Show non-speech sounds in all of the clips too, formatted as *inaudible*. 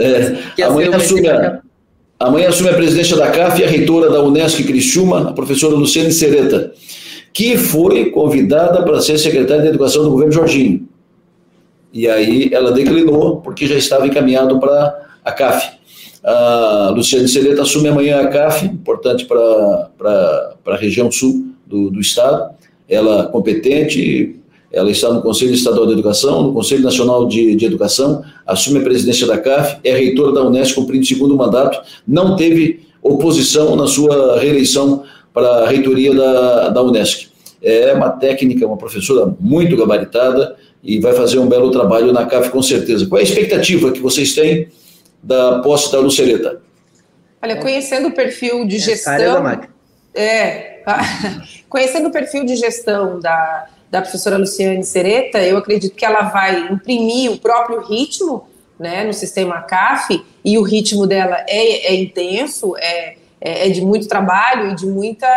É, amanhã, assume a, amanhã assume a presidência da CAF e a reitora da Unesco Criciúma, a professora Luciane Sereta, que foi convidada para ser secretária de Educação do governo Jorginho. E aí ela declinou, porque já estava encaminhado para a CAF. A Luciane Sereta assume amanhã a CAF, importante para a região sul do, do estado. Ela competente, ela está no Conselho Estadual de Educação, no Conselho Nacional de, de Educação, assume a presidência da CAF, é reitora da Unesco, cumprindo segundo mandato, não teve oposição na sua reeleição para a reitoria da, da Unesco. É uma técnica, uma professora muito gabaritada e vai fazer um belo trabalho na CAF com certeza. Qual é a expectativa que vocês têm da posse da Lucereta? Olha, conhecendo o perfil de gestão. É, *laughs* conhecendo o perfil de gestão da, da professora Luciane Sereta, eu acredito que ela vai imprimir o próprio ritmo né, no sistema CAF, e o ritmo dela é, é intenso, é, é, é, de muito trabalho e de muita,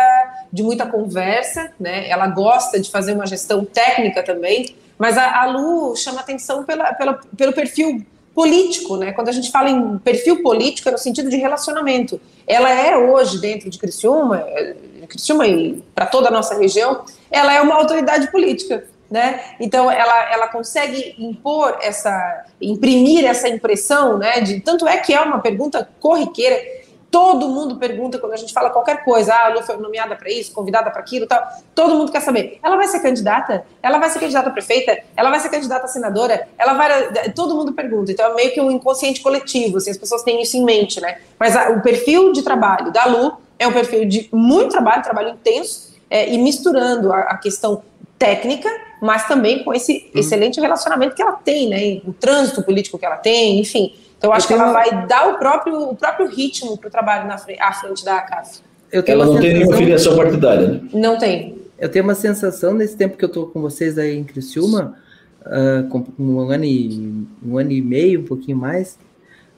de muita conversa, né? Ela gosta de fazer uma gestão técnica também, mas a, a Lu chama atenção pela, pela, pelo perfil político, né? Quando a gente fala em perfil político, é no sentido de relacionamento. Ela é hoje, dentro de Criciúma, é, Criciúma e para toda a nossa região, ela é uma autoridade política. Né? Então ela, ela consegue impor essa, imprimir essa impressão, né? De, tanto é que é uma pergunta corriqueira. Todo mundo pergunta quando a gente fala qualquer coisa, ah, a Lu foi nomeada para isso, convidada para aquilo, tal. Todo mundo quer saber. Ela vai ser candidata? Ela vai ser candidata a prefeita? Ela vai ser candidata a senadora? Ela vai. Todo mundo pergunta. Então é meio que um inconsciente coletivo, assim, as pessoas têm isso em mente, né? Mas a, o perfil de trabalho da Lu é um perfil de muito trabalho, trabalho intenso, é, e misturando a, a, questão técnica, mas também com esse hum. excelente relacionamento que ela tem, né? O trânsito político que ela tem, enfim. Então, eu acho eu que ela uma... vai dar o próprio, o próprio ritmo para o trabalho na frente, à frente da CAF. ela não sensação... tem nenhuma filiação partidária, né? Não tem. Eu tenho uma sensação, nesse tempo que eu estou com vocês aí em Criciúma, uh, com um ano, e, um ano e meio, um pouquinho mais,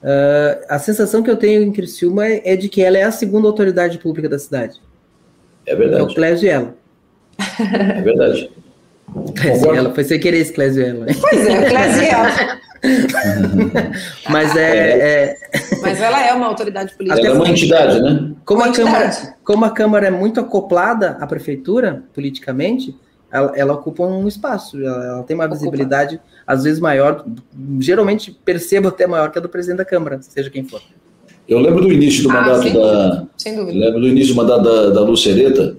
Uh, a sensação que eu tenho em Criciúma é, é, de que ela é a segunda autoridade pública da cidade. É verdade. É o Clésio e ela. É verdade. Clésio e ela, foi sem querer esse Clésio e ela. Pois é, Clésio e ela. *laughs* Mas é, é, Mas ela é uma autoridade política. Ela é uma entidade, né? Como a, Câmara, como a Câmara é muito acoplada à prefeitura, politicamente, ela, ela ocupa um espaço, ela, ela tem uma ocupa. visibilidade às vezes maior, geralmente percebo até maior que a do presidente da Câmara, seja quem for. Eu lembro do início do ah, mandato sem da. Dúvida. Sem dúvida. lembro do início do mandato da, da Lucereta,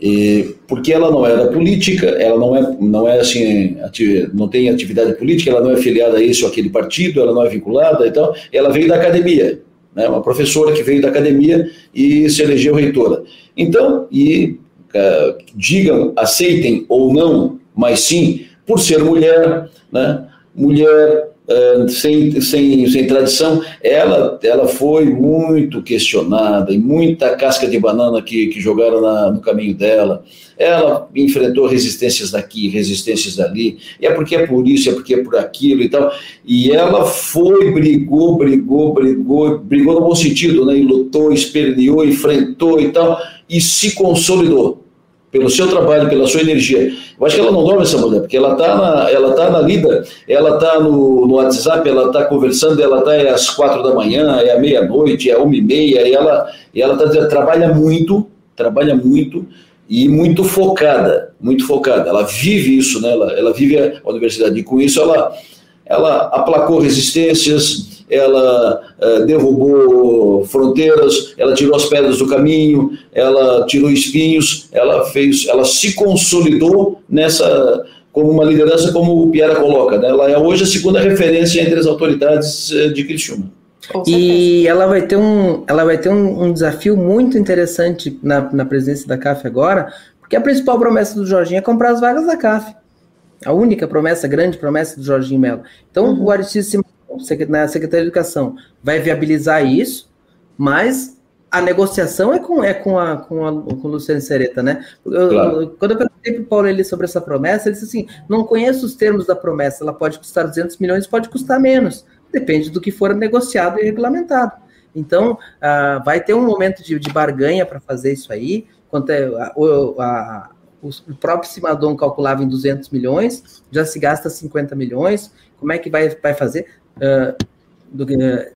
e, porque ela não era política, ela não é, não é assim, ativ, não tem atividade política, ela não é filiada a esse ou aquele partido, ela não é vinculada e tal. Ela veio da academia, né, uma professora que veio da academia e se elegeu reitora. Então, e uh, digam, aceitem ou não, mas sim, por ser mulher, né? mulher uh, sem, sem, sem tradição, ela, ela foi muito questionada e muita casca de banana que, que jogaram na, no caminho dela. Ela enfrentou resistências daqui, resistências dali, e é porque é por isso, é porque é por aquilo e tal. E ela foi, brigou, brigou, brigou, brigou no bom sentido, né? E lutou, esperneou, enfrentou e tal, e se consolidou pelo seu trabalho, pela sua energia. Eu acho que ela não dorme essa mulher, porque ela está na, ela tá na lida, ela está no, no WhatsApp, ela está conversando, ela está é às quatro da manhã, é à meia-noite, é uma e meia, e ela, e ela tá, trabalha muito, trabalha muito e muito focada, muito focada. Ela vive isso, né? ela, ela vive a universidade, e com isso ela, ela aplacou resistências, ela uh, derrubou fronteiras, ela tirou as pedras do caminho, ela tirou espinhos, ela fez, ela se consolidou nessa como uma liderança como o Piera coloca, né? ela é hoje a segunda referência entre as autoridades eh, de Criciúma. E ela vai ter um, ela vai ter um, um desafio muito interessante na, na presidência da CAF agora, porque a principal promessa do Jorginho é comprar as vagas da CAF. A única promessa, a grande promessa do Jorginho Melo. Então, uhum. o Aristides na Secretaria de Educação vai viabilizar isso, mas a negociação é com, é com, a, com, a, com o Luciano Sereta, né? Eu, claro. Quando eu perguntei para o Paulo ele sobre essa promessa, ele disse assim: não conheço os termos da promessa, ela pode custar 200 milhões, pode custar menos, depende do que for negociado e regulamentado. Então, uh, vai ter um momento de, de barganha para fazer isso aí, quanto é, a, a, o próprio Simadon calculava em 200 milhões, já se gasta 50 milhões, como é que vai, vai fazer? Uh, do, uh,